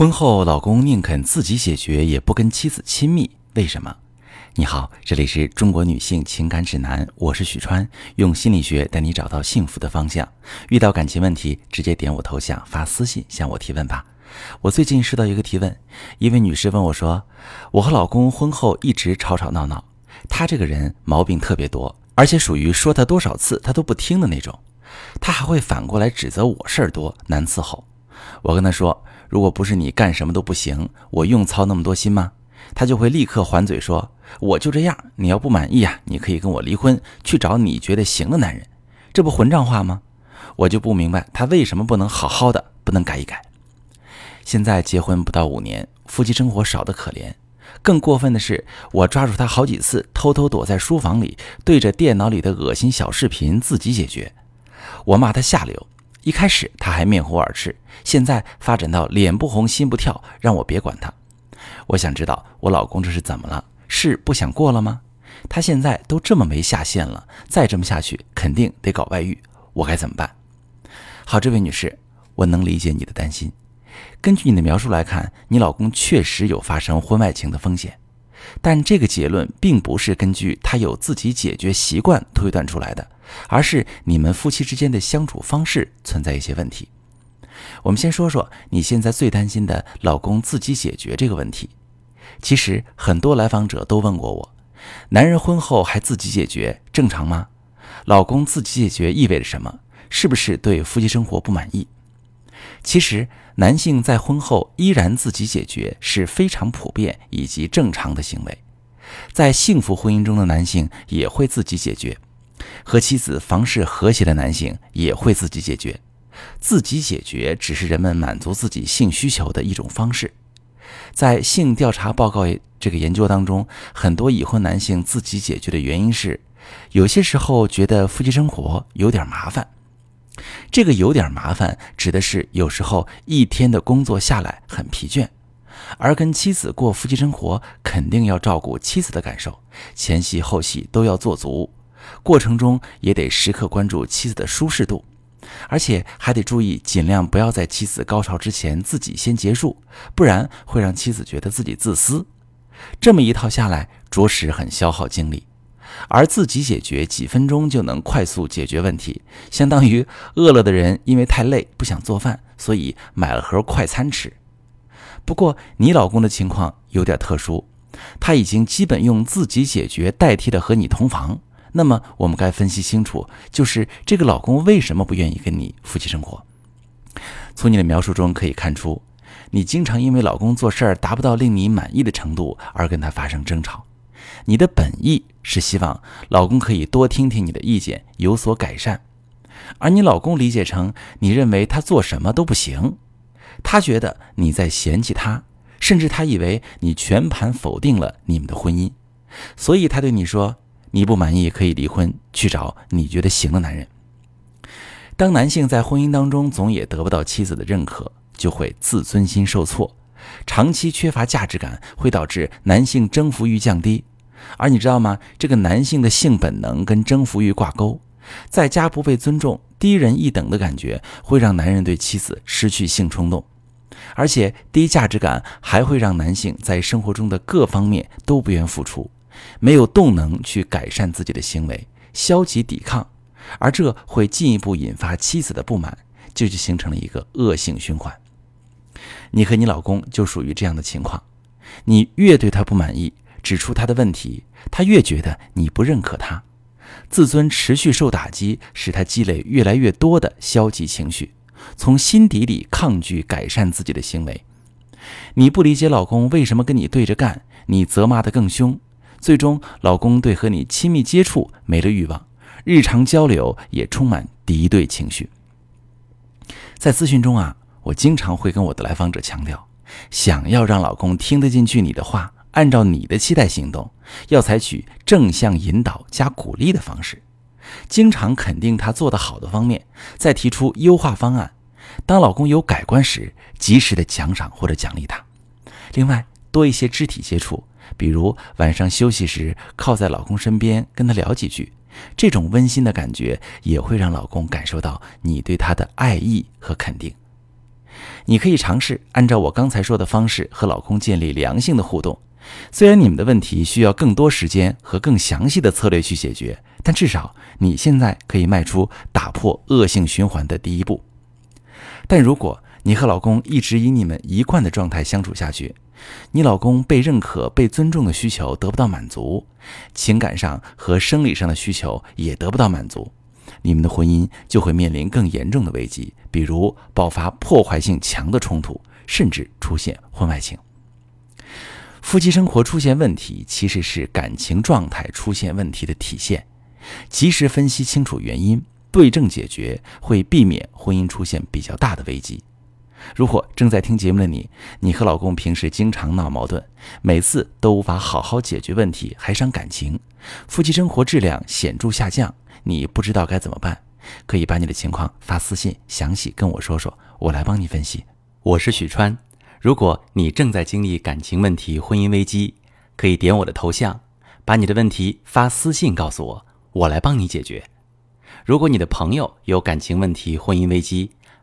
婚后，老公宁肯自己解决，也不跟妻子亲密，为什么？你好，这里是中国女性情感指南，我是许川，用心理学带你找到幸福的方向。遇到感情问题，直接点我头像发私信向我提问吧。我最近收到一个提问，一位女士问我说：“我和老公婚后一直吵吵闹闹，他这个人毛病特别多，而且属于说他多少次他都不听的那种，他还会反过来指责我事儿多难伺候。”我跟他说。如果不是你干什么都不行，我用操那么多心吗？他就会立刻还嘴说：“我就这样，你要不满意啊，你可以跟我离婚，去找你觉得行的男人。”这不混账话吗？我就不明白他为什么不能好好的，不能改一改。现在结婚不到五年，夫妻生活少得可怜。更过分的是，我抓住他好几次，偷偷躲在书房里，对着电脑里的恶心小视频自己解决。我骂他下流。一开始他还面红耳赤，现在发展到脸不红心不跳，让我别管他。我想知道我老公这是怎么了？是不想过了吗？他现在都这么没下限了，再这么下去肯定得搞外遇，我该怎么办？好，这位女士，我能理解你的担心。根据你的描述来看，你老公确实有发生婚外情的风险，但这个结论并不是根据他有自己解决习惯推断出来的。而是你们夫妻之间的相处方式存在一些问题。我们先说说你现在最担心的老公自己解决这个问题。其实很多来访者都问过我：男人婚后还自己解决正常吗？老公自己解决意味着什么？是不是对夫妻生活不满意？其实男性在婚后依然自己解决是非常普遍以及正常的行为。在幸福婚姻中的男性也会自己解决。和妻子房事和谐的男性也会自己解决，自己解决只是人们满足自己性需求的一种方式。在性调查报告这个研究当中，很多已婚男性自己解决的原因是，有些时候觉得夫妻生活有点麻烦。这个有点麻烦，指的是有时候一天的工作下来很疲倦，而跟妻子过夫妻生活，肯定要照顾妻子的感受，前戏后戏都要做足。过程中也得时刻关注妻子的舒适度，而且还得注意尽量不要在妻子高潮之前自己先结束，不然会让妻子觉得自己自私。这么一套下来，着实很消耗精力。而自己解决几分钟就能快速解决问题，相当于饿了的人因为太累不想做饭，所以买了盒快餐吃。不过你老公的情况有点特殊，他已经基本用自己解决代替了和你同房。那么我们该分析清楚，就是这个老公为什么不愿意跟你夫妻生活？从你的描述中可以看出，你经常因为老公做事儿达不到令你满意的程度而跟他发生争吵。你的本意是希望老公可以多听听你的意见，有所改善，而你老公理解成你认为他做什么都不行，他觉得你在嫌弃他，甚至他以为你全盘否定了你们的婚姻，所以他对你说。你不满意可以离婚，去找你觉得行的男人。当男性在婚姻当中总也得不到妻子的认可，就会自尊心受挫，长期缺乏价值感，会导致男性征服欲降低。而你知道吗？这个男性的性本能跟征服欲挂钩，在家不被尊重、低人一等的感觉，会让男人对妻子失去性冲动，而且低价值感还会让男性在生活中的各方面都不愿付出。没有动能去改善自己的行为，消极抵抗，而这会进一步引发妻子的不满，这就形成了一个恶性循环。你和你老公就属于这样的情况，你越对他不满意，指出他的问题，他越觉得你不认可他，自尊持续受打击，使他积累越来越多的消极情绪，从心底里抗拒改善自己的行为。你不理解老公为什么跟你对着干，你责骂得更凶。最终，老公对和你亲密接触没了欲望，日常交流也充满敌对情绪。在咨询中啊，我经常会跟我的来访者强调，想要让老公听得进去你的话，按照你的期待行动，要采取正向引导加鼓励的方式，经常肯定他做得好的方面，再提出优化方案。当老公有改观时，及时的奖赏或者奖励他。另外，多一些肢体接触。比如晚上休息时靠在老公身边跟他聊几句，这种温馨的感觉也会让老公感受到你对他的爱意和肯定。你可以尝试按照我刚才说的方式和老公建立良性的互动。虽然你们的问题需要更多时间和更详细的策略去解决，但至少你现在可以迈出打破恶性循环的第一步。但如果你和老公一直以你们一贯的状态相处下去，你老公被认可、被尊重的需求得不到满足，情感上和生理上的需求也得不到满足，你们的婚姻就会面临更严重的危机，比如爆发破坏性强的冲突，甚至出现婚外情。夫妻生活出现问题，其实是感情状态出现问题的体现。及时分析清楚原因，对症解决，会避免婚姻出现比较大的危机。如果正在听节目的你，你和老公平时经常闹矛盾，每次都无法好好解决问题，还伤感情，夫妻生活质量显著下降，你不知道该怎么办，可以把你的情况发私信，详细跟我说说，我来帮你分析。我是许川，如果你正在经历感情问题、婚姻危机，可以点我的头像，把你的问题发私信告诉我，我来帮你解决。如果你的朋友有感情问题、婚姻危机，